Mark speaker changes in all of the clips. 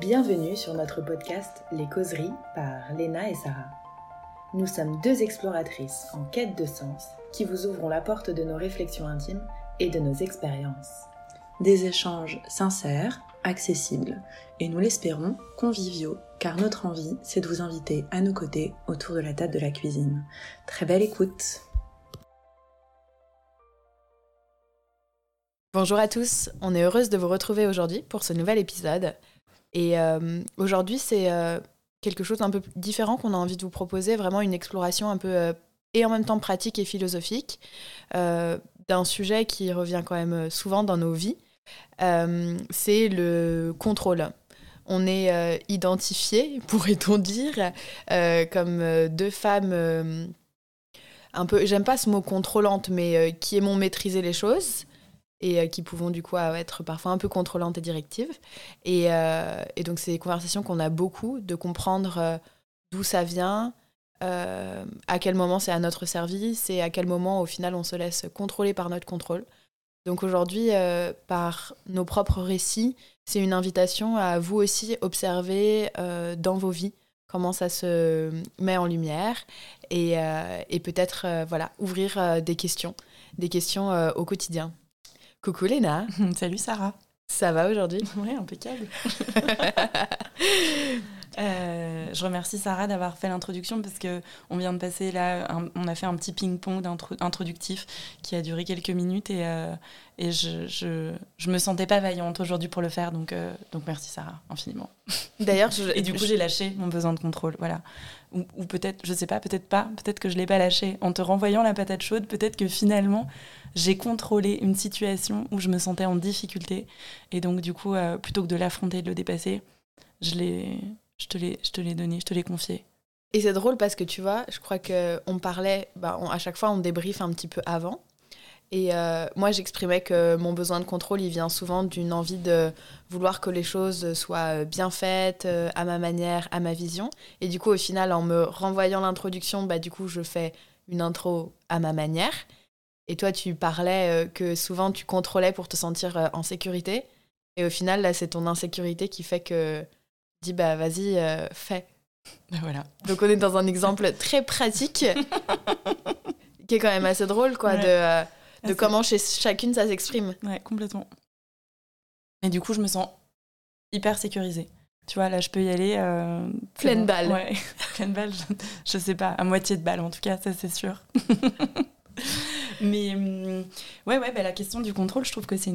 Speaker 1: Bienvenue sur notre podcast Les causeries par Léna et Sarah. Nous sommes deux exploratrices en quête de sens qui vous ouvrons la porte de nos réflexions intimes et de nos expériences.
Speaker 2: Des échanges sincères, accessibles et nous l'espérons conviviaux car notre envie c'est de vous inviter à nos côtés autour de la table de la cuisine. Très belle écoute
Speaker 3: Bonjour à tous, on est heureuse de vous retrouver aujourd'hui pour ce nouvel épisode. Et euh, aujourd'hui, c'est euh, quelque chose d'un peu différent qu'on a envie de vous proposer, vraiment une exploration un peu euh, et en même temps pratique et philosophique d'un sujet qui revient quand même souvent dans nos vies. c'est le contrôle. On est identifié, pourrait-on dire, comme deux femmes un peu, j'aime pas ce mot contrôlante, mais qui aimons maîtriser les choses et euh, qui pouvons du coup être parfois un peu contrôlantes et directives. Et, euh, et donc c'est des conversations qu'on a beaucoup, de comprendre euh, d'où ça vient, à quel moment c'est à notre service et à quel moment au final on se laisse contrôler par notre contrôle. Donc aujourd'hui, par nos propres récits, c'est une invitation à vous aussi observer dans vos vies comment ça se met en lumière et, et peut-être voilà ouvrir des questions, des questions au quotidien. Coucou Léna.
Speaker 2: Salut Sarah.
Speaker 3: Ça va aujourd'hui?
Speaker 2: Oui, impeccable. Euh, je remercie Sarah d'avoir fait l'introduction parce que on vient de passer là, on a fait un petit ping-pong introductif qui a duré quelques minutes et, euh, et je, je, je, me sentais pas vaillante aujourd'hui pour le faire donc, euh, donc merci Sarah infiniment.
Speaker 3: D'ailleurs,
Speaker 2: et du coup j'ai lâché mon besoin de contrôle, voilà. Ou, ou peut-être, je sais pas, peut-être pas, peut-être que je l'ai pas lâché en te renvoyant la patate chaude, peut-être que finalement j'ai contrôlé une situation où je me sentais en difficulté et donc du coup plutôt que de l'affronter, de le dépasser, je l'ai je te l'ai donné, je te l'ai confié.
Speaker 3: Et c'est drôle parce que tu vois, je crois qu'on parlait, bah, à chaque fois on débriefe un petit peu avant. Et euh, moi j'exprimais que mon besoin de contrôle, il vient souvent d'une envie de vouloir que les choses soient bien faites, euh, à ma manière, à ma vision. Et du coup au final, en me renvoyant l'introduction, bah, du coup je fais une intro à ma manière. Et toi tu parlais euh, que souvent tu contrôlais pour te sentir en sécurité. Et au final, là c'est ton insécurité qui fait que dis bah vas-y, euh, fais.
Speaker 2: Bah, voilà.
Speaker 3: Donc on est dans un exemple très pratique qui est quand même assez drôle quoi de, euh, de comment chez chacune ça s'exprime.
Speaker 2: Ouais, complètement. Et du coup, je me sens hyper sécurisée. Tu vois, là, je peux y aller. Euh,
Speaker 3: pleine balle.
Speaker 2: Ouais, pleine balle, je, sais pas, à moitié de balle en tout cas, ça c'est sûr. Mais hum, ouais, ouais, bah, la question du contrôle, je trouve que c'est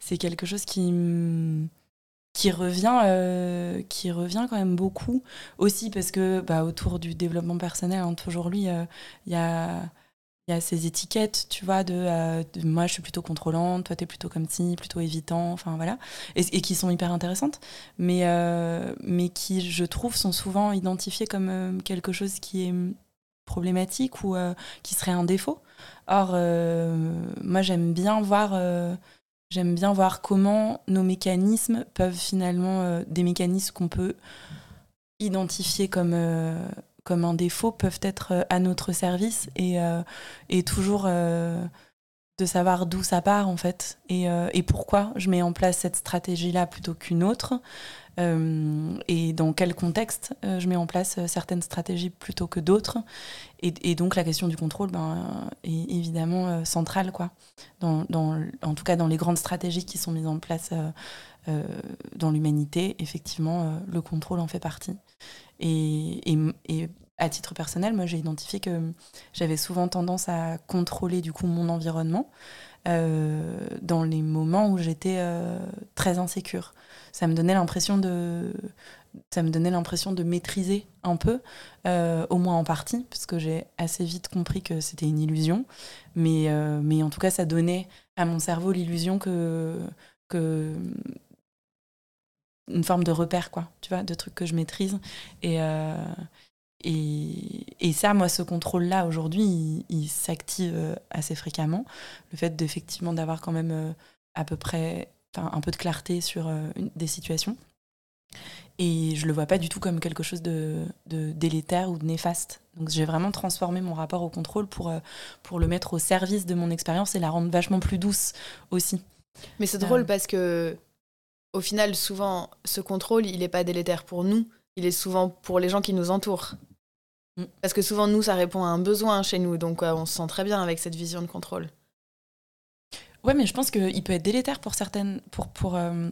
Speaker 2: c'est quelque chose qui qui revient, euh, qui revient quand même beaucoup aussi parce que bah, autour du développement personnel, hein, toujours lui, il y, a, y a ces étiquettes, tu vois, euh, de, moi je suis plutôt contrôlante, toi t'es plutôt comme ci, plutôt évitant, enfin voilà, et, qui sont hyper intéressantes, mais, euh, mais qui je trouve sont souvent identifiées comme quelque chose qui est problématique ou qui serait un défaut. Or, moi j'aime bien voir J'aime bien voir comment nos mécanismes peuvent finalement, euh, des mécanismes qu'on peut identifier comme, euh, comme un défaut, peuvent être euh, à notre service et, et toujours de savoir d'où ça part en fait et, et, pourquoi je mets en place cette stratégie-là plutôt qu'une autre. Et dans quel contexte je mets en place certaines stratégies plutôt que d'autres. Et, donc la question du contrôle ben, est évidemment euh, centrale, quoi. En tout cas dans les grandes stratégies qui sont mises en place euh, euh, dans l'humanité, effectivement, le contrôle en fait partie. Et, et à titre personnel, moi j'ai identifié que j'avais souvent tendance à contrôler du coup mon environnement. Dans les moments où j'étais très insécure. Ça me donnait l'impression de, ça me donnait l'impression de maîtriser un peu, euh, au moins en partie, parce que j'ai assez vite compris que c'était une illusion. Mais, euh, mais en tout cas, ça donnait à mon cerveau l'illusion que, que. une forme de repère, quoi, tu vois, de trucs que je maîtrise. Et. Euh, et, et, ça, moi, ce contrôle-là, aujourd'hui, il, s'active assez fréquemment. Le fait d'effectivement d'avoir quand même à peu près un peu de clarté sur des situations. Et je le vois pas du tout comme quelque chose de, délétère ou de néfaste. Donc j'ai vraiment transformé mon rapport au contrôle pour, euh, pour le mettre au service de mon expérience et la rendre vachement plus douce aussi.
Speaker 3: Mais c'est drôle euh. parce que au final, souvent, ce contrôle, il n'est pas délétère pour nous, il est souvent pour les gens qui nous entourent.
Speaker 2: Mm.
Speaker 3: Parce que souvent, nous, ça répond à un besoin chez nous, donc euh, on se sent très bien avec cette vision de contrôle.
Speaker 2: Ouais, mais je pense qu'il peut être délétère pour certaines. Pour, pour, euh,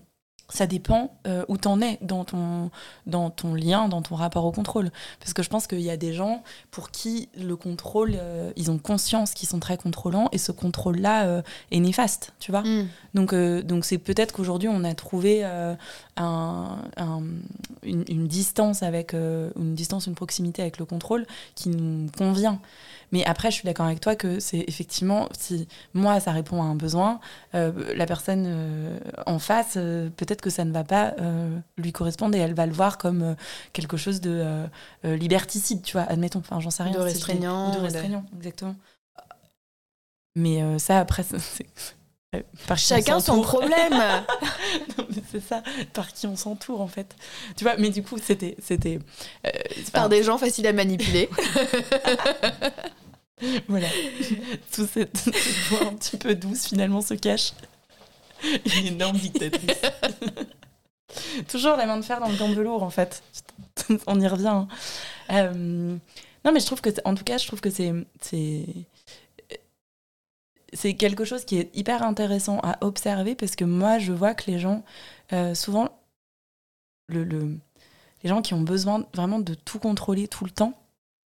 Speaker 2: ça dépend euh, où t'en es dans ton, dans ton lien, dans ton rapport au contrôle. Parce que je pense qu'il y a des gens pour qui le contrôle, euh, ils ont conscience qu'ils sont très contrôlants et ce contrôle-là euh, est néfaste, tu vois.
Speaker 3: Mm.
Speaker 2: Donc, euh, donc c'est peut-être qu'aujourd'hui on a trouvé un, un- une, une distance avec une distance, une proximité avec le contrôle qui nous convient. Mais après, je suis d'accord avec toi que c'est effectivement si moi ça répond à un besoin, euh, la personne euh, en face euh, peut-être que ça ne va pas lui correspondre et elle va le voir comme quelque chose de liberticide, tu vois. Admettons, enfin j'en sais rien.
Speaker 3: De restreignant,
Speaker 2: de restreignant, exactement. Mais ça après, c'est- par qui on
Speaker 3: Chacun son problème
Speaker 2: c'est ça, par qui on s'entoure en fait. Tu vois, mais du coup, c'était. c'était euh,
Speaker 3: Par des gens faciles à manipuler.
Speaker 2: Voilà. Tout cette, cette voix un petit peu douce finalement se cache. Une énorme dictatrice. Toujours la main de fer dans le gant de velours en fait. On y revient. hein. Euh, non, mais je trouve que, en tout cas, je trouve que c'est. c'est c'est quelque chose qui est hyper intéressant à observer parce que moi, je vois que les gens, euh, souvent, le, le- les gens qui ont besoin vraiment de tout contrôler tout le temps,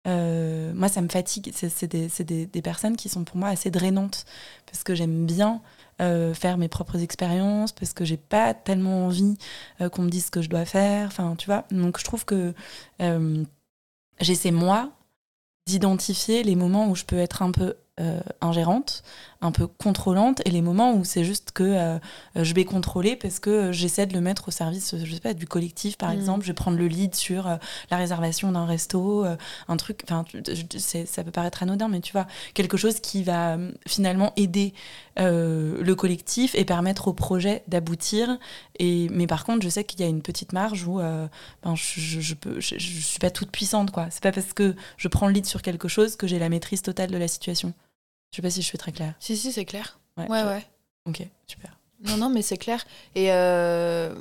Speaker 2: euh, moi, ça me fatigue. C'est des, des- personnes qui sont pour moi assez drainantes parce que j'aime bien euh, faire mes propres expériences, parce que j'ai pas tellement envie qu'on me dise ce que je dois faire. Enfin, tu vois. Donc, je trouve que j'essaie, moi, d'identifier les moments où je peux être un peu ingérante, un peu contrôlante, et les moments où c'est juste que euh, je vais contrôler parce que j'essaie de le mettre au service, je sais pas, du collectif par
Speaker 3: Mm.
Speaker 2: exemple. Je vais prendre le lead sur euh, la réservation d'un resto, euh, un truc, enfin, ça peut paraître anodin, mais tu vois, quelque chose qui va finalement aider le collectif et permettre au projet d'aboutir. Et mais par contre, je sais qu'il y a une petite marge où ben, je, je, je peux, je, je suis pas toute puissante, quoi. C'est pas parce que je prends le lead sur quelque chose que j'ai la maîtrise totale de la situation. Je sais pas si je suis très claire.
Speaker 3: si, si, c'est clair.
Speaker 2: Ouais,
Speaker 3: Ouais.
Speaker 2: Ok, super.
Speaker 3: Non, non, mais c'est clair. Et euh,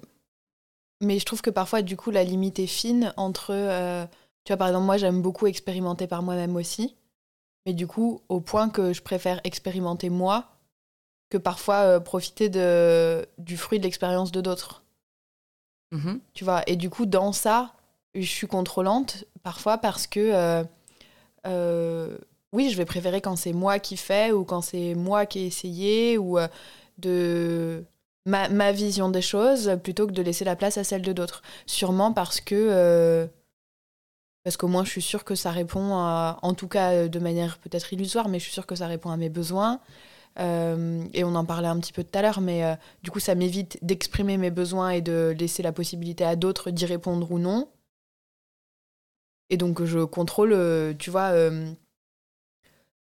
Speaker 3: Mais je trouve que parfois, du coup, la limite est fine entre. euh, Tu vois, par exemple, moi, j'aime beaucoup expérimenter par moi-même aussi. Mais du coup, au point que je préfère expérimenter moi que parfois euh, profiter de... du fruit de l'expérience de d'autres.
Speaker 2: Mhm.
Speaker 3: Tu vois, et du coup, dans ça, je suis contrôlante parfois parce que. euh, oui, je vais préférer quand c'est moi qui fais ou quand c'est moi qui ai essayé ou euh, de ma, vision des choses plutôt que de laisser la place à celle de d'autres. Sûrement parce que. euh, parce qu'au moins, je suis sûre que ça répond, à- en tout cas euh, de manière peut-être illusoire, mais je suis sûre que ça répond à mes besoins. Euh, et on en parlait un petit peu tout à l'heure, mais du coup, ça m'évite d'exprimer mes besoins et de laisser la possibilité à d'autres d'y répondre ou non. Et donc, je contrôle, tu vois.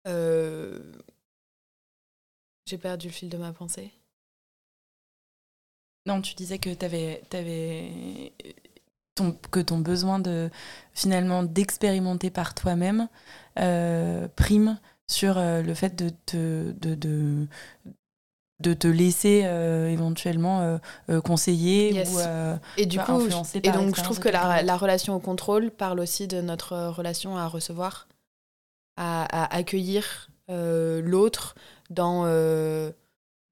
Speaker 3: Euh, J'ai perdu le fil de ma pensée.
Speaker 2: Non, tu disais que t'avais, t'avais ton, que ton besoin de finalement d'expérimenter par toi-même euh, prime sur euh, le fait de te, de, de, de te laisser euh, éventuellement conseiller
Speaker 3: Yes.
Speaker 2: ou
Speaker 3: Et du
Speaker 2: Bah,
Speaker 3: coup,
Speaker 2: influencé
Speaker 3: et
Speaker 2: par
Speaker 3: donc je trouve que la, la relation au contrôle parle aussi de notre relation à recevoir, à, à accueillir euh, l'autre dans, euh,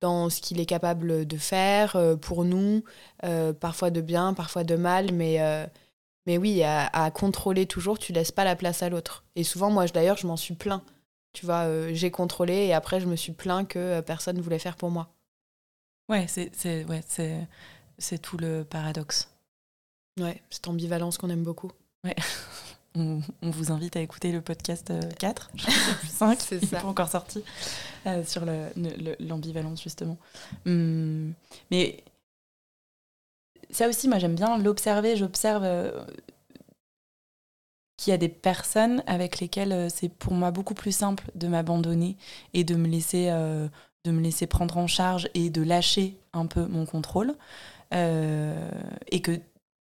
Speaker 3: dans ce qu'il est capable de faire euh, pour nous, parfois de bien, parfois de mal, mais, mais oui, à, à contrôler toujours, tu laisses pas la place à l'autre. Et souvent, moi, d'ailleurs, je m'en suis plaint. Tu vois, j'ai contrôlé et après, je me suis plaint que personne ne voulait faire pour moi.
Speaker 2: ouais, c'est, c'est, ouais, c'est, c'est tout le paradoxe.
Speaker 3: Ouais, cette ambivalence qu'on aime beaucoup.
Speaker 2: On, on vous invite à écouter le podcast euh, 4, je sais plus 5,
Speaker 3: C'est ça.
Speaker 2: pas encore sorti, euh, sur le- le- l'ambivalence justement. Hum, mais ça aussi, moi j'aime bien l'observer. J'observe euh, qu'il y a des personnes avec lesquelles euh, c'est pour moi beaucoup plus simple de m'abandonner et de me laisser, de me laisser prendre en charge et de lâcher un peu mon contrôle. Et que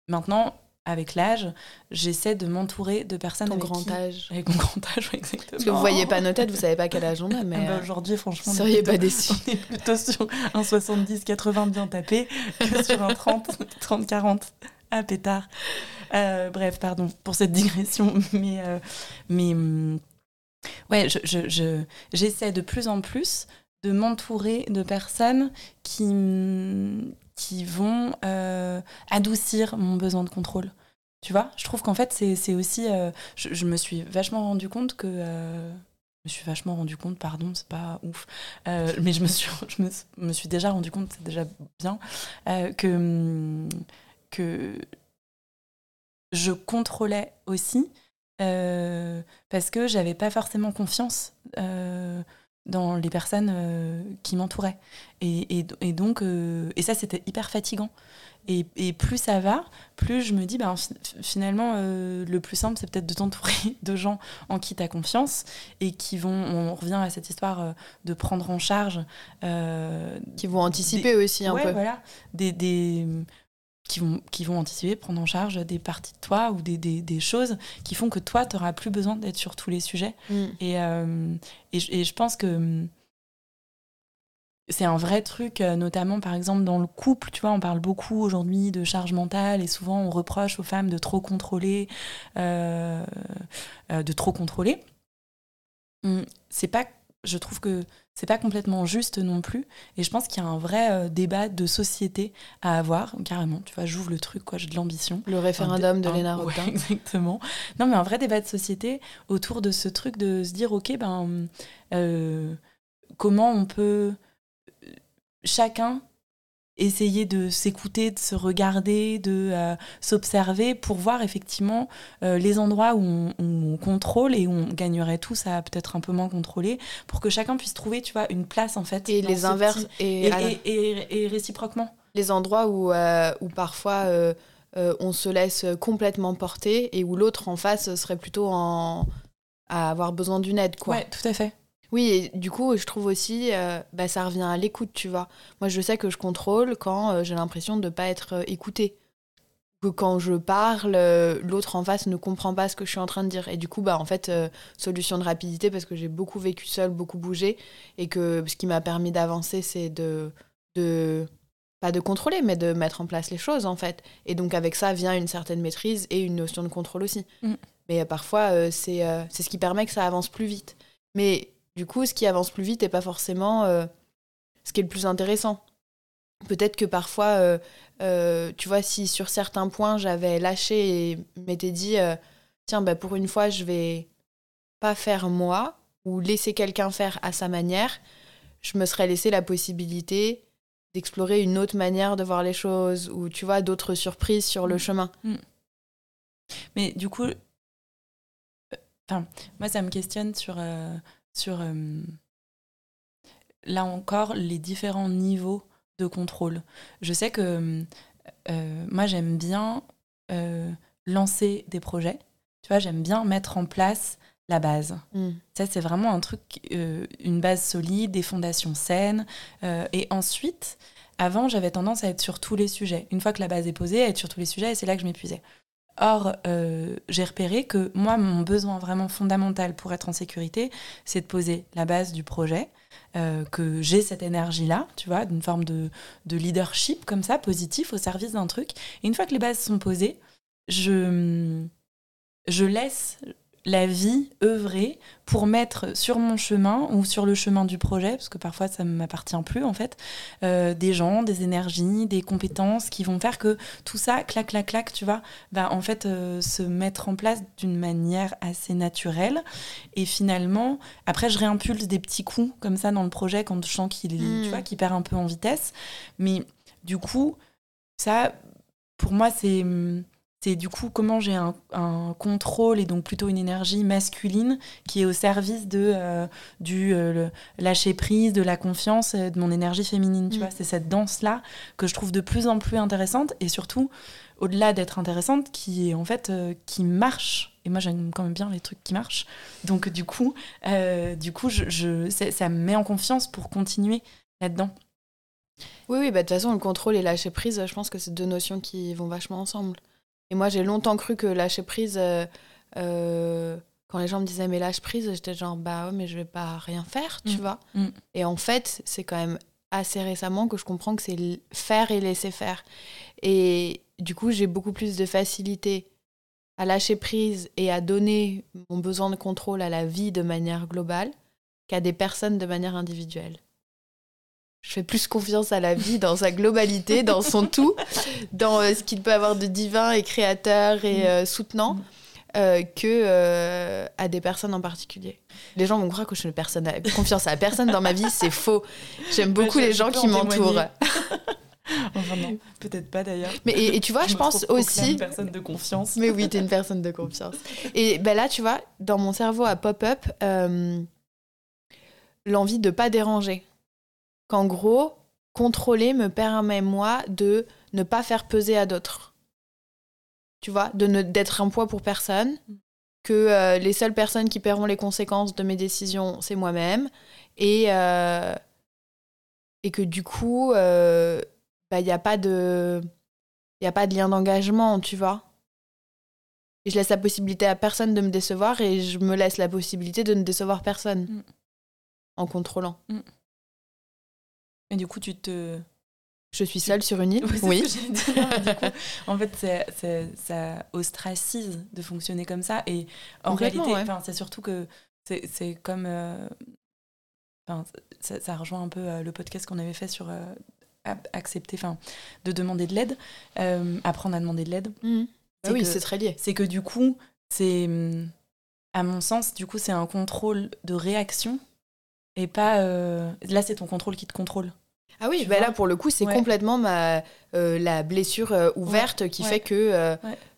Speaker 2: maintenant, avec l'âge, j'essaie de m'entourer de personnes
Speaker 3: Ton
Speaker 2: avec
Speaker 3: grand
Speaker 2: qui-
Speaker 3: âge.
Speaker 2: Avec mon grand âge, exactement.
Speaker 3: Parce que vous voyez pas nos têtes, vous savez pas quel âge on a,
Speaker 2: Ah
Speaker 3: mais
Speaker 2: bah,
Speaker 3: euh,
Speaker 2: Aujourd'hui, franchement,
Speaker 3: vous seriez
Speaker 2: plutôt-
Speaker 3: pas déçus.
Speaker 2: on est plutôt sur un 70-80 bien tapé que sur un 30-40 à pétard. Euh, bref, pardon pour cette digression, mais, euh, mais hum, ouais, je, je- je- j'essaie de plus en plus de m'entourer de personnes qui, hum, qui vont euh, adoucir mon besoin de contrôle. Tu vois, je trouve qu'en fait, c'est, aussi. euh, je, je me suis vachement rendu compte que. euh, je me suis vachement rendu compte, pardon, c'est pas ouf, mais je me suis, je me, me suis déjà rendu compte, c'est déjà bien, que, hum, que je contrôlais aussi parce que j'avais pas forcément confiance dans les personnes euh, qui m'entouraient. Et, et- et donc, euh, et ça, c'était hyper fatigant. Et, et plus ça va, plus je me dis, ben, fi- finalement, euh, le plus simple, c'est peut-être de t'entourer de gens en qui tu as confiance et qui vont, on revient à cette histoire de prendre en charge.
Speaker 3: qui vont anticiper aussi un
Speaker 2: ouais,
Speaker 3: peu.
Speaker 2: voilà, des, des, qui, vont, qui vont anticiper, prendre en charge des parties de toi ou des, des, des choses qui font que toi, tu n'auras plus besoin d'être sur tous les sujets.
Speaker 3: Mm.
Speaker 2: Et, euh, et, je- et je pense que hum, c'est un vrai truc, euh, notamment par exemple dans le couple, tu vois, on parle beaucoup aujourd'hui de charge mentale et souvent on reproche aux femmes de trop contrôler, euh, de trop contrôler. Hum, C'est pas, je trouve que c'est pas complètement juste non plus. Et je pense qu'il y a un vrai euh, débat de société à avoir, carrément. Tu vois, j'ouvre le truc, quoi, j'ai de l'ambition.
Speaker 3: Le référendum de
Speaker 2: Un-
Speaker 3: Léna
Speaker 2: ouais, exactement. Non, mais un vrai débat de société autour de ce truc de se dire, ok, ben, euh, comment on peut euh, chacun essayer de s'écouter, de se regarder, de euh, s'observer pour voir effectivement euh, les endroits où on, où on contrôle et où on gagnerait tous à peut-être un peu moins contrôler pour que chacun puisse trouver, tu vois, une place en fait.
Speaker 3: Et les inverses,
Speaker 2: petit-
Speaker 3: et,
Speaker 2: Et,
Speaker 3: la-
Speaker 2: et- réciproquement.
Speaker 3: les endroits où, euh, où parfois on se laisse complètement porter et où l'autre en face serait plutôt en... à avoir besoin d'une aide, quoi.
Speaker 2: Ouais, tout à fait.
Speaker 3: Oui, et du coup, je trouve aussi, euh, bah, ça revient à l'écoute, tu vois. Moi, je sais que je contrôle quand euh, j'ai l'impression de ne pas être euh, écoutée. Que quand je parle, l'autre en face ne comprend pas ce que je suis en train de dire. Et du coup, bah, en fait, solution de rapidité, parce que j'ai beaucoup vécu seule, beaucoup bougé, et que ce qui m'a permis d'avancer, c'est de, de. pas de contrôler, mais de mettre en place les choses, en fait. Et donc, avec ça vient une certaine maîtrise et une notion de contrôle aussi.
Speaker 2: Mm.
Speaker 3: Mais parfois, c'est c'est ce qui permet que ça avance plus vite. Mais du coup, ce qui avance plus vite n'est pas forcément euh, ce qui est le plus intéressant. Peut-être que parfois, euh, euh, tu vois, si sur certains points j'avais lâché et m'étais dit, tiens, bah, pour une fois, je vais pas faire moi ou laisser quelqu'un faire à sa manière, je me serais laissé la possibilité d'explorer une autre manière de voir les choses ou, tu vois, d'autres surprises sur le
Speaker 2: Mm.
Speaker 3: chemin.
Speaker 2: Mais du coup, euh, moi, ça me questionne sur, euh, sur euh, là encore, les différents niveaux de contrôle. Je sais que euh, moi, j'aime bien euh, lancer des projets. Tu vois, j'aime bien mettre en place la base.
Speaker 3: Mm.
Speaker 2: Ça, c'est vraiment un truc, euh, une base solide, des fondations saines. euh, et ensuite, avant, j'avais tendance à être sur tous les sujets. Une fois que la base est posée, à être sur tous les sujets, et c'est là que je m'épuisais. Or, euh, j'ai repéré que moi, mon besoin vraiment fondamental pour être en sécurité, c'est de poser la base du projet, euh, que j'ai cette énergie-là, tu vois, d'une forme de, de leadership comme ça, positif, au service d'un truc. Et une fois que les bases sont posées, je laisse la vie œuvrer pour mettre sur mon chemin ou sur le chemin du projet, parce que parfois ça ne m'appartient plus en fait, euh, des gens, des énergies, des compétences qui vont faire que tout ça, clac, clac, clac, tu vois, va en fait euh, se mettre en place d'une manière assez naturelle. Et finalement, après je réimpulse des petits coups comme ça dans le projet quand je sens qu'il
Speaker 3: Mm.
Speaker 2: vois, qu'il perd un peu en vitesse. Mais du coup, ça, pour moi, c'est c'est du coup comment j'ai un, un contrôle et donc plutôt une énergie masculine qui est au service de euh, du euh, lâcher prise, de la confiance, de mon énergie féminine. Tu
Speaker 3: Mm.
Speaker 2: vois, c'est cette danse là que je trouve de plus en plus intéressante et surtout au-delà d'être intéressante, qui est en fait euh, qui marche. Et moi, j'aime quand même bien les trucs qui marchent. Donc du coup, du coup, je, ça me met en confiance pour continuer là-dedans.
Speaker 3: Oui, oui, bah, de toute façon, le contrôle et lâcher prise, je pense que c'est deux notions qui vont vachement ensemble. Et moi, j'ai longtemps cru que lâcher prise, euh, euh, quand les gens me disaient mais lâche prise, j'étais genre bah ouais, mais je vais pas rien faire, tu
Speaker 2: Mm.
Speaker 3: vois.
Speaker 2: Mm.
Speaker 3: Et en fait, c'est quand même assez récemment que je comprends que c'est faire et laisser faire. Et du coup, j'ai beaucoup plus de facilité à lâcher prise et à donner mon besoin de contrôle à la vie de manière globale qu'à des personnes de manière individuelle. Je fais plus confiance à la vie dans sa globalité, dans son tout, dans euh, ce qu'il peut avoir de divin et créateur et
Speaker 2: Mm.
Speaker 3: euh, soutenant,
Speaker 2: Mm.
Speaker 3: euh, que euh, à des personnes en particulier. Les gens vont croire que je fais personne à- confiance à personne dans ma vie, c'est faux. J'aime beaucoup
Speaker 2: Ouais,
Speaker 3: les gens qui
Speaker 2: en
Speaker 3: m'entourent.
Speaker 2: Enfin non, peut-être pas d'ailleurs.
Speaker 3: Mais et, et tu vois, je,
Speaker 2: me
Speaker 3: pense aussi.
Speaker 2: aucune personne de confiance.
Speaker 3: Mais oui, t'es une personne de confiance. Et ben là, tu vois, dans mon cerveau à pop-up, l'envie de pas déranger. Qu'en gros, contrôler me permet, moi, de ne pas faire peser à d'autres. Tu vois, de ne d'être un poids pour personne. Que euh, les seules personnes qui paieront les conséquences de mes décisions, c'est moi-même. Et, euh, et que du coup, euh, bah, il n'y a pas de. Il a pas de lien d'engagement, tu vois. Et je laisse la possibilité à personne de me décevoir et je me laisse la possibilité de ne décevoir personne
Speaker 2: Mm.
Speaker 3: en contrôlant.
Speaker 2: Et du coup, tu te.
Speaker 3: Je suis seule sur une île Oui.
Speaker 2: ce que j'allais dire. Du coup, en fait, c'est- c'est- ça ostracise de fonctionner comme ça. Et en réalité,
Speaker 3: ouais.
Speaker 2: c'est surtout que c'est comme. euh, ça, ça rejoint un peu euh, le podcast qu'on avait fait sur euh, accepter, enfin, de demander de l'aide, euh, apprendre à demander de l'aide.
Speaker 3: Mhm. Bah oui, c'est très lié.
Speaker 2: C'est que du coup, c'est. hum, À mon sens, du coup, c'est un contrôle de réaction. Et pas. Là, c'est ton contrôle qui te contrôle.
Speaker 3: Ah oui, bah là pour le coup, c'est
Speaker 2: Ouais.
Speaker 3: complètement ma, euh, la blessure euh, ouverte qui
Speaker 2: Ouais.
Speaker 3: fait que. euh.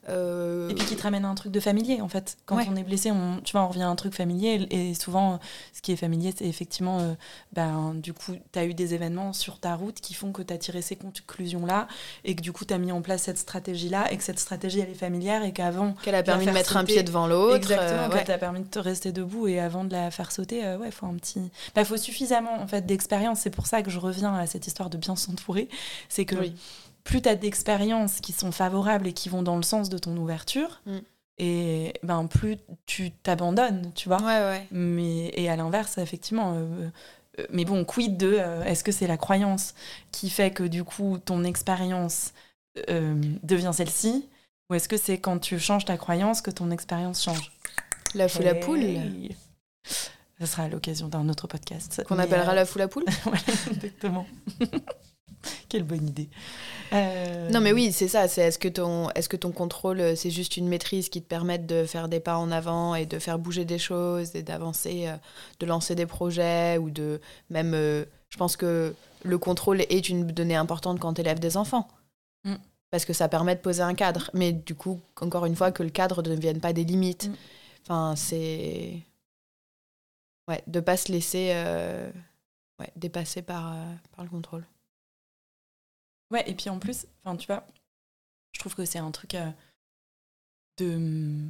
Speaker 3: Euh,
Speaker 2: Et puis qui te ramène à un truc de familier, en fait. Quand
Speaker 3: Ouais.
Speaker 2: on est blessé, on, tu vois, on revient à un truc familier. Et souvent, ce qui est familier, c'est effectivement, euh, ben, du coup, tu as eu des événements sur ta route qui font que tu as tiré ces conclusions-là et que du coup, tu as mis en place cette stratégie-là et que cette stratégie, elle est familière et qu'avant.
Speaker 3: Qu'elle a permis de mettre un pied devant l'autre.
Speaker 2: Exactement,
Speaker 3: euh,
Speaker 2: qu'elle
Speaker 3: ouais.
Speaker 2: t'a permis de te rester debout et avant de la faire sauter, euh, ouais, faut un petit. Bah, faut suffisamment en fait d'expérience. C'est pour ça que je reviens à cette histoire de bien s'entourer. C'est que
Speaker 3: Oui.
Speaker 2: Plus tu as d'expériences qui sont favorables et qui vont dans le sens de ton ouverture,
Speaker 3: Mm.
Speaker 2: et ben plus tu t'abandonnes, tu vois.
Speaker 3: Ouais, ouais.
Speaker 2: Mais et à l'inverse, effectivement. euh, euh, mais bon, quid de euh, est-ce que c'est la croyance qui fait que du coup ton expérience devient celle-ci, ou est-ce que c'est quand tu changes ta croyance que ton expérience change?
Speaker 3: La foule à poule.
Speaker 2: Hey. Ce sera à l'occasion d'un autre podcast.
Speaker 3: Qu'on appellera
Speaker 2: euh,
Speaker 3: la foule à poule.
Speaker 2: voilà, exactement. Quelle bonne idée. Euh,
Speaker 3: Non mais oui, c'est ça. C'est est-ce que ton est-ce que ton contrôle euh, c'est juste une maîtrise qui te permette de faire des pas en avant et de faire bouger des choses et d'avancer, euh, de lancer des projets ou de même. euh, je pense que le contrôle est une donnée importante quand tu élèves des enfants.
Speaker 2: Mm.
Speaker 3: Parce que ça permet de poser un cadre. Mais du coup, encore une fois, que le cadre ne devienne pas des limites.
Speaker 2: Mm.
Speaker 3: Enfin, c'est. Ouais, de pas se laisser euh, ouais, dépasser par, euh, par le contrôle.
Speaker 2: Ouais, et puis en plus, enfin, tu vois, je trouve que c'est un truc euh, de.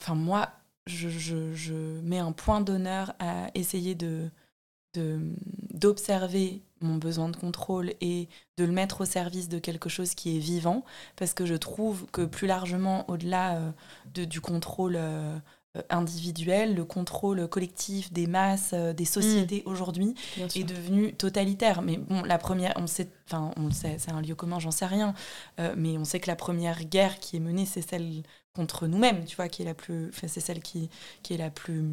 Speaker 2: Enfin, moi, je, je, mets un point d'honneur à essayer de- d'observer mon besoin de contrôle et de le mettre au service de quelque chose qui est vivant, parce que je trouve que plus largement, au-delà euh, du contrôle euh, individuel, le contrôle collectif des masses, euh, des sociétés aujourd'hui,
Speaker 3: Bien
Speaker 2: est devenu totalitaire. Mais bon, la première, on sait, enfin, on le sait, c'est un lieu commun, j'en sais rien. Euh, mais on sait que la première guerre qui est menée, c'est celle contre nous-mêmes, tu vois, qui est la plus, c'est celle qui, qui est la plus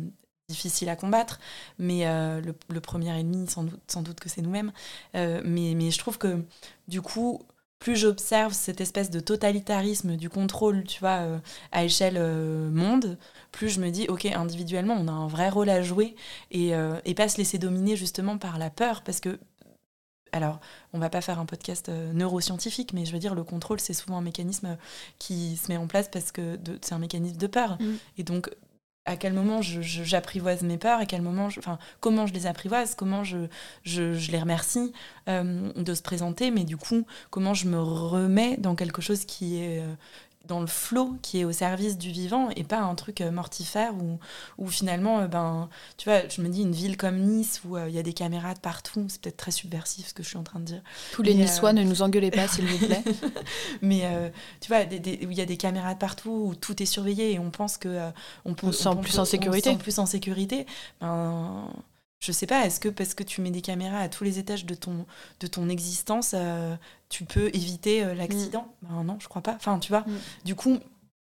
Speaker 2: difficile à combattre. Mais euh, le, le premier ennemi, sans doute, sans doute que c'est nous-mêmes. Euh, mais, mais je trouve que du coup, plus j'observe cette espèce de totalitarisme du contrôle, tu vois, euh, à échelle euh, monde, plus je me dis, ok, individuellement, on a un vrai rôle à jouer et, euh, et pas se laisser dominer justement par la peur, parce que, alors, on va pas faire un podcast neuroscientifique, mais je veux dire, le contrôle, c'est souvent un mécanisme qui se met en place parce que c'est un mécanisme de peur.
Speaker 3: Mm.
Speaker 2: Et donc, à quel moment j'apprivoise mes peurs, à quel moment, je- enfin, comment je les apprivoise, comment je, je, je les remercie euh, de se présenter, mais du coup, comment je me remets dans quelque chose qui est, euh, dans le flot qui est au service du vivant et pas un truc mortifère où, où finalement, ben, tu vois, je me dis une ville comme Nice où il y a des caméras de partout, c'est peut-être très subversif ce que je suis en train de dire.
Speaker 3: Tous les Niçois, ne nous engueulez pas s'il vous plaît.
Speaker 2: Mais tu vois, où il y a des caméras de partout, où tout est surveillé et on pense que on peut...
Speaker 3: On se sent plus en sécurité. On
Speaker 2: se sent plus en sécurité. Ben, je sais pas, est-ce que parce que tu mets des caméras à tous les étages de ton, de ton existence, euh, tu peux éviter euh, l'accident mm. ben Non, je crois pas. Enfin, tu vois, mm. du coup,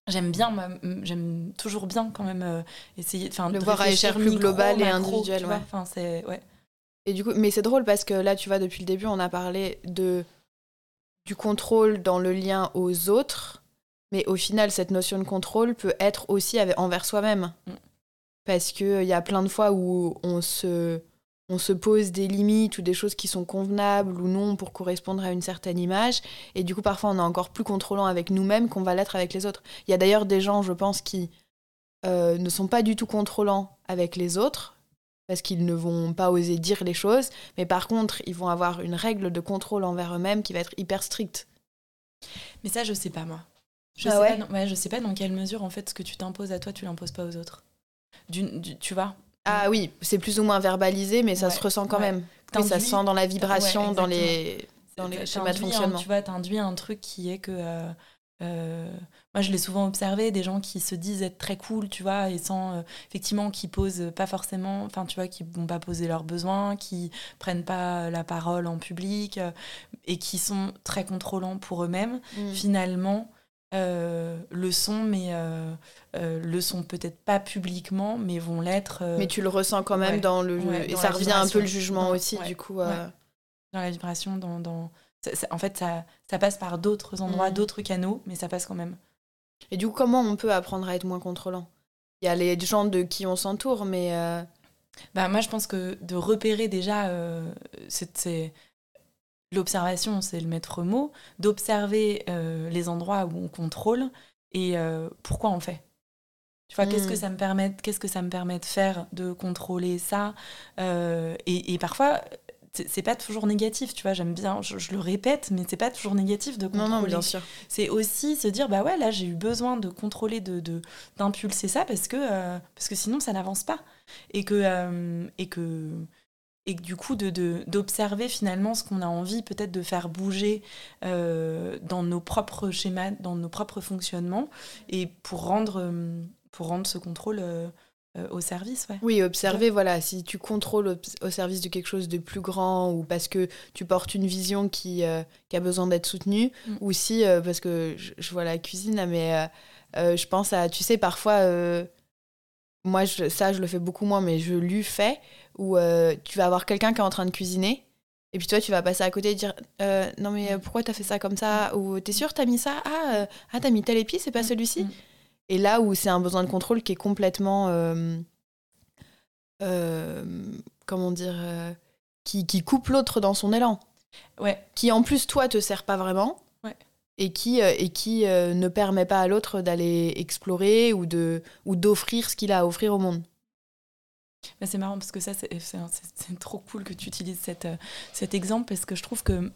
Speaker 2: j'aime bien, j'aime toujours bien quand même euh, essayer
Speaker 3: de, de voir à échelle plus globale et individuelle. Ouais.
Speaker 2: Enfin, c'est, ouais.
Speaker 3: Et du coup, mais c'est drôle parce que là, tu vois, depuis le début, on a parlé de, du contrôle dans le lien aux autres. Mais au final, cette notion de contrôle peut être aussi envers soi-même. Mm parce qu'il euh, y a plein de fois où on se, on se pose des limites ou des choses qui sont convenables ou non pour correspondre à une certaine image. Et du coup, parfois, on est encore plus contrôlant avec nous-mêmes qu'on va l'être avec les autres. Il y a d'ailleurs des gens, je pense, qui euh, ne sont pas du tout contrôlants avec les autres parce qu'ils ne vont pas oser dire les choses, mais par contre, ils vont avoir une règle de contrôle envers eux-mêmes qui va être hyper stricte.
Speaker 2: Mais ça, je sais pas, moi. Je, ah sais pas je sais pas dans quelle mesure, en fait, ce que tu t'imposes à toi, tu l'imposes pas aux autres tu vois
Speaker 3: Ah oui, c'est plus ou moins verbalisé, mais ça se ressent quand même. ça se sent dans la vibration, dans les, dans les schémas de fonctionnement.
Speaker 2: tu vois, induit un truc qui est que. Euh, euh, moi, je l'ai souvent observé, des gens qui se disent être très cool, tu vois, et sans. Euh, effectivement, qui posent pas forcément. Enfin, tu vois, qui vont pas poser leurs besoins, qui prennent pas la parole en public, et qui sont très contrôlants pour eux-mêmes. Mm. Finalement euh, le sont, mais euh, euh, le sont peut-être pas publiquement, mais vont l'être.
Speaker 3: mais tu le ressens quand même dans le. et ça revient un peu le jugement aussi, du coup. Dans
Speaker 2: la vibration, dans. dans... en fait, ça, ça passe par d'autres endroits, mm. d'autres canaux, mais ça passe quand même.
Speaker 3: Et du coup, comment on peut apprendre à être moins contrôlant? Il y a les gens de qui on s'entoure, mais.
Speaker 2: Bah, moi, je pense que de repérer déjà, c'est L'observation, c'est le maître mot, d'observer euh, les endroits où on contrôle et euh, pourquoi on fait. Tu vois, qu'est-ce que hmm. ça me permet, qu'est-ce que ça me permet de faire, de contrôler ça euh, et, parfois, c'est pas toujours négatif, tu vois. J'aime bien, je, le répète, mais c'est pas toujours négatif de contrôler.
Speaker 3: Non, non, bien sûr.
Speaker 2: C'est aussi se dire, bah ouais, là, j'ai eu besoin de contrôler, de d'impulser ça parce que parce que sinon, ça n'avance pas et que et que et du coup d'observer de, finalement ce qu'on a envie peut-être de faire bouger euh, dans nos propres schémas, dans nos propres fonctionnements, et pour rendre, euh, pour rendre ce contrôle euh, au service. Ouais.
Speaker 3: Oui, observer, voilà, si tu contrôles au, service de quelque chose de plus grand, ou parce que tu portes une vision qui, qui a besoin d'être soutenue, mm. ou si, parce que je, vois la cuisine, mais je pense à, tu sais, parfois moi, ça, je le fais beaucoup moins, mais je lui fais, où euh, tu vas avoir quelqu'un qui est en train de cuisiner, et puis toi, tu vas passer à côté et dire euh, Non, mais euh, pourquoi t'as fait ça comme ça? Ou t'es sûr, t'as mis ça? Ah, ah t'as mis tel épice, c'est pas mm, celui-ci? mm. Et là où c'est un besoin de contrôle qui est complètement. comment dire qui, qui coupe l'autre dans son élan.
Speaker 2: Ouais.
Speaker 3: Qui en plus, toi, te sert pas vraiment et qui, euh, et qui euh, ne permet pas à l'autre d'aller explorer ou de ou d'offrir ce qu'il a à offrir au monde.
Speaker 2: Bah, c'est marrant parce que ça, c'est trop cool que tu utilises cette, euh, cet exemple parce que je trouve que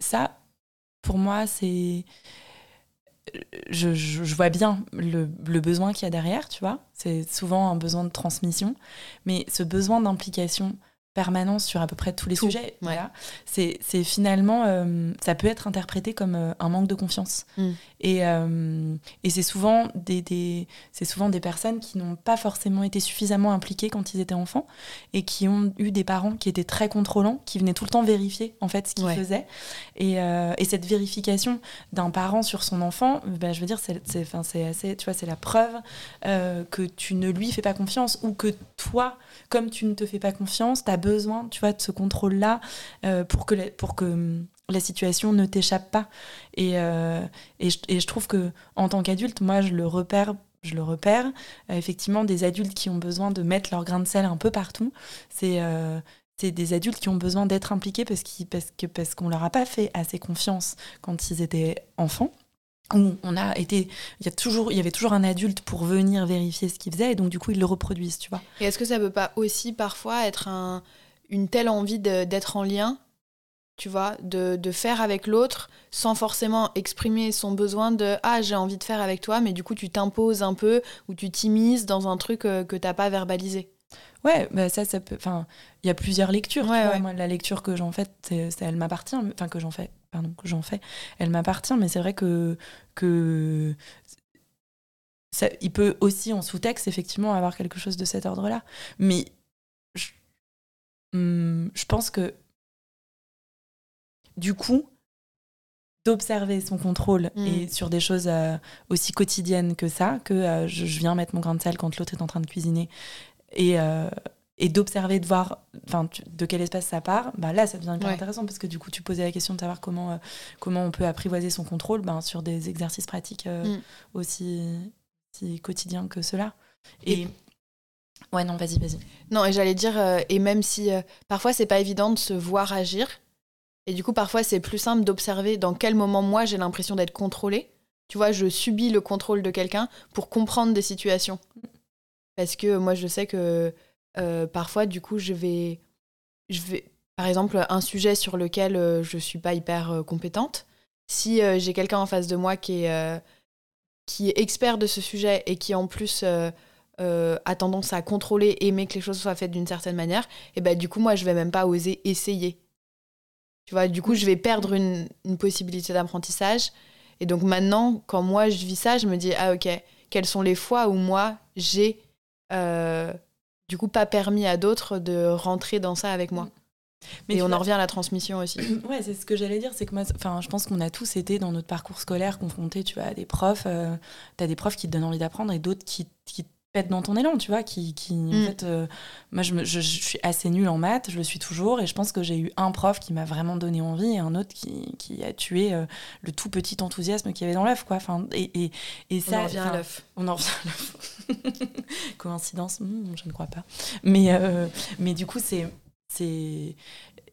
Speaker 2: ça, pour moi, c'est. Je, je, vois bien le, le besoin qu'il y a derrière, tu vois. C'est souvent un besoin de transmission, mais ce besoin d'implication, permanence sur à peu près tous les sujets. Voilà. C'est finalement, euh, ça peut être interprété comme euh, un manque de confiance. Mm. Et, euh, et c'est souvent des, des c'est souvent des personnes qui n'ont pas forcément été suffisamment impliquées quand ils étaient enfants et qui ont eu des parents qui étaient très contrôlants, qui venaient tout le temps vérifier en fait ce qu'ils faisaient. Et, et, cette vérification d'un parent sur son enfant, ben, je veux dire, c'est assez, tu vois, c'est la preuve que tu ne lui fais pas confiance ou que toi, comme tu ne te fais pas confiance, tu as besoin, tu vois, de ce contrôle-là euh, pour que, la, pour que hum, la situation ne t'échappe pas. Et, euh, et, je, trouve que en tant qu'adulte, moi, je le repère je le repère. Euh, effectivement, des adultes qui ont besoin de mettre leur grain de sel un peu partout, c'est c'est des adultes qui ont besoin d'être impliqués parce qu'on parce que, parce qu'on leur a pas fait assez confiance quand ils étaient enfants où on a été il y a toujours il y avait toujours un adulte pour venir vérifier ce qu'il faisait et donc du coup ils le reproduisent tu vois
Speaker 3: et est-ce que ça peut pas aussi parfois être un, une telle envie d'être en lien tu vois, de, de faire avec l'autre sans forcément exprimer son besoin de ah j'ai envie de faire avec toi, mais du coup tu t'imposes un peu ou tu t'immises dans un truc euh, que t'as pas verbalisé.
Speaker 2: Ouais, bah ça, ça peut. Enfin, il y a plusieurs lectures. tu
Speaker 3: Ouais,
Speaker 2: vois.
Speaker 3: ouais.
Speaker 2: Moi, la lecture que j'en fais, c'est, c'est- elle m'appartient. Enfin, que j'en fais. Pardon, que j'en fais. Elle m'appartient, mais c'est vrai que que ça, il peut aussi en sous-texte effectivement avoir quelque chose de cet ordre-là. Mais je, hum, je pense que du coup, d'observer son contrôle
Speaker 3: Mm.
Speaker 2: et sur des choses euh, aussi quotidiennes que ça, que euh, je, je viens mettre mon grain de sel quand l'autre est en train de cuisiner et, euh, et d'observer, de voir tu- de quel espace ça part, bah là ça devient hyper
Speaker 3: Ouais.
Speaker 2: intéressant parce que du coup tu posais la question de savoir comment, euh, comment on peut apprivoiser son contrôle ben, sur des exercices pratiques euh,
Speaker 3: Mm.
Speaker 2: aussi, aussi quotidiens que cela. Et, ouais, non, vas-y, vas-y.
Speaker 3: Non, et j'allais dire, et même si parfois c'est pas évident de se voir agir, et du coup parfois c'est plus simple d'observer dans quel moment moi j'ai l'impression d'être contrôlée. Tu vois, je subis le contrôle de quelqu'un pour comprendre des situations. Parce que moi je sais que euh, parfois du coup je vais, je vais, par exemple, un sujet sur lequel euh, je suis pas hyper euh, compétente, si euh, j'ai quelqu'un en face de moi qui est, qui est expert de ce sujet et qui en plus a tendance à contrôler, aimer que les choses soient faites d'une certaine manière, et ben du coup, moi, je vais même pas oser essayer. Tu vois, du coup, je vais perdre une, une possibilité d'apprentissage. Et donc maintenant, quand moi, je vis ça, je me dis, ah ok, quelles sont les fois où moi, j'ai, euh, du coup, pas permis à d'autres de rentrer dans ça avec moi.
Speaker 2: Mais
Speaker 3: et on
Speaker 2: vois-
Speaker 3: en revient à la transmission aussi.
Speaker 2: Ouais, c'est ce que j'allais dire, c'est que moi, enfin, je pense qu'on a tous été dans notre parcours scolaire confrontés, tu vois, à des profs. euh, T'as des profs qui te donnent envie d'apprendre et d'autres qui, qui te pètent dans ton élan, tu vois, qui, qui en
Speaker 3: Mm.
Speaker 2: fait, euh, moi, je, me- je, je suis assez nulle en maths, je le suis toujours, et je pense que j'ai eu un prof qui m'a vraiment donné envie et un autre qui, qui a tué euh, le tout petit enthousiasme qu'il y avait dans l'œuf, quoi. Enfin, et, et, et
Speaker 3: On
Speaker 2: ça,
Speaker 3: en revient à l'œuf.
Speaker 2: on en revient à l'œuf. Coïncidence Hmm, Je ne crois pas. Mais, euh, mais du coup, c'est. c'est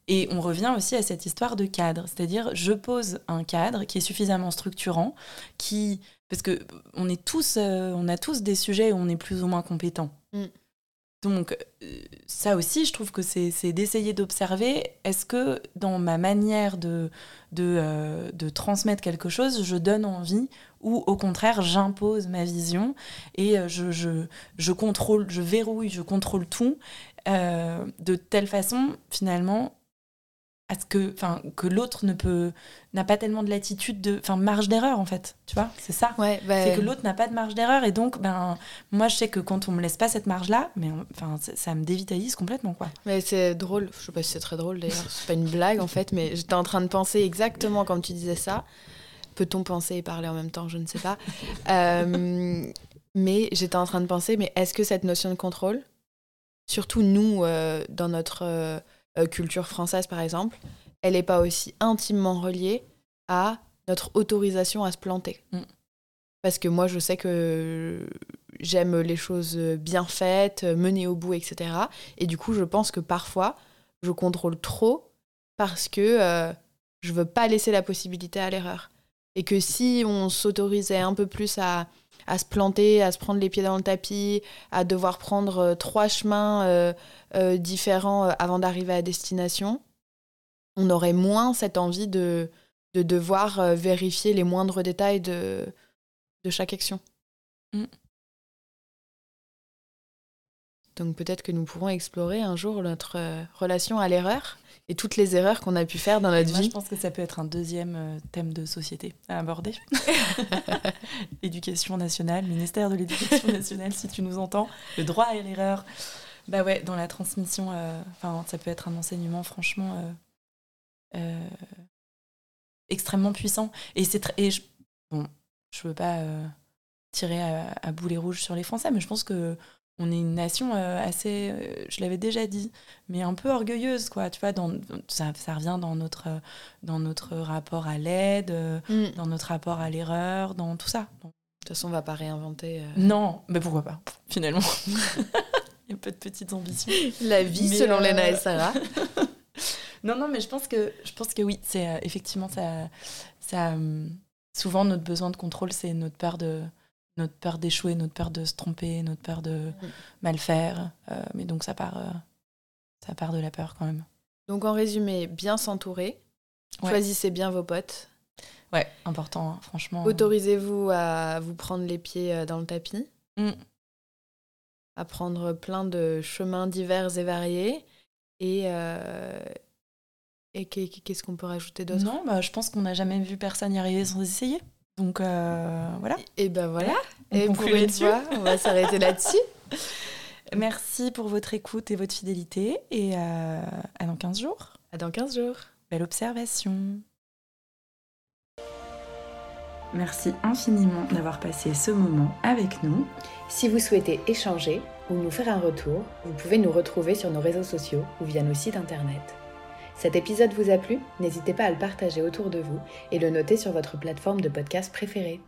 Speaker 2: et on revient aussi à cette histoire de cadre, c'est-à-dire je pose un cadre qui est suffisamment structurant, qui parce que on est tous, euh, on a tous des sujets où on est plus ou moins compétent.
Speaker 3: Mm.
Speaker 2: Donc euh, ça aussi, je trouve que c'est d'essayer d'observer est-ce que dans ma manière de de, euh, de transmettre quelque chose, je donne envie ou au contraire j'impose ma vision et je, je, je contrôle, je verrouille, je contrôle tout euh, de telle façon finalement à ce que, enfin, que l'autre ne peut n'a pas tellement de latitude de, enfin marge d'erreur en fait, tu vois, c'est ça.
Speaker 3: Ouais, bah,
Speaker 2: C'est que l'autre n'a pas de marge d'erreur et donc ben moi je sais que quand on me laisse pas cette marge là, mais enfin ça, ça me dévitalise complètement quoi.
Speaker 3: Mais c'est drôle, je sais pas si c'est très drôle d'ailleurs, c'est pas une blague en fait, mais j'étais en train de penser exactement comme tu disais ça. Peut-on penser et parler en même temps Je ne sais pas. Euh, mais j'étais en train de penser, mais est-ce que cette notion de contrôle, surtout nous, euh, dans notre euh, euh, culture française par exemple, elle n'est pas aussi intimement reliée à notre autorisation à se planter
Speaker 2: Mm.
Speaker 3: Parce que moi, je sais que j'aime les choses bien faites, menées au bout, etc. Et du coup, je pense que parfois, je contrôle trop parce que euh, je veux pas laisser la possibilité à l'erreur. Et que si on s'autorisait un peu plus à, à se planter, à se prendre les pieds dans le tapis, à devoir prendre euh, trois chemins euh, euh, différents avant d'arriver à destination, on aurait moins cette envie de, de devoir vérifier les moindres détails de, de chaque action.
Speaker 2: Mm.
Speaker 3: Donc peut-être que nous pourrons explorer un jour notre relation à l'erreur et toutes les erreurs qu'on a pu faire dans notre
Speaker 2: Moi, je
Speaker 3: vie.
Speaker 2: pense que ça peut être un deuxième euh, thème de société à aborder. Éducation nationale, ministère de l'Éducation nationale, si tu nous entends, le droit à l'erreur. Bah ouais, dans la transmission, euh, ça peut être un enseignement franchement euh, euh, extrêmement puissant. Et c'est très, et je, bon, je veux pas tirer à, à boulet rouge sur les Français, mais je pense que on est une nation euh, assez, euh, je l'avais déjà dit, mais un peu orgueilleuse, quoi. Tu vois, dans, ça, ça revient dans notre, euh, dans notre rapport à l'aide,
Speaker 3: Mm. De
Speaker 2: dans notre rapport à l'erreur, dans tout ça. Donc,
Speaker 3: toute façon, on va pas réinventer euh,
Speaker 2: non, mais pourquoi pas, finalement. Il y a peu de petites ambitions.
Speaker 3: la vie
Speaker 2: Mais,
Speaker 3: selon
Speaker 2: euh,
Speaker 3: Léna et Sarah.
Speaker 2: Non, non, mais je pense que, je pense que oui, c'est effectivement ça. ça euh, souvent, notre besoin de contrôle, c'est notre peur de notre peur d'échouer, notre peur de se tromper, notre peur de mal faire. Euh, mais donc ça part, euh, ça part de la peur quand même.
Speaker 3: Donc en résumé, bien s'entourer,
Speaker 2: Ouais.
Speaker 3: Choisissez bien vos potes.
Speaker 2: Ouais, important, hein, franchement.
Speaker 3: Autorisez-vous à vous prendre les pieds euh, dans le tapis,
Speaker 2: Mm.
Speaker 3: à prendre plein de chemins divers et variés. Et, euh, et qu'est- qu'est-ce qu'on peut rajouter d'autre?
Speaker 2: Non, bah, je pense qu'on n'a jamais vu personne y arriver sans essayer. Donc euh, voilà.
Speaker 3: Et ben voilà.
Speaker 2: On
Speaker 3: Et pour une fois, on va s'arrêter là-dessus.
Speaker 2: Merci pour votre écoute et votre fidélité. Et euh, à dans 15 jours.
Speaker 3: À dans 15 jours.
Speaker 2: Belle observation. Merci infiniment d'avoir passé ce moment avec nous.
Speaker 1: Si vous souhaitez échanger ou nous faire un retour, vous pouvez nous retrouver sur nos réseaux sociaux ou via nos sites internet. Cet épisode vous a plu? N'hésitez pas à le partager autour de vous et le noter sur votre plateforme de podcast préférée.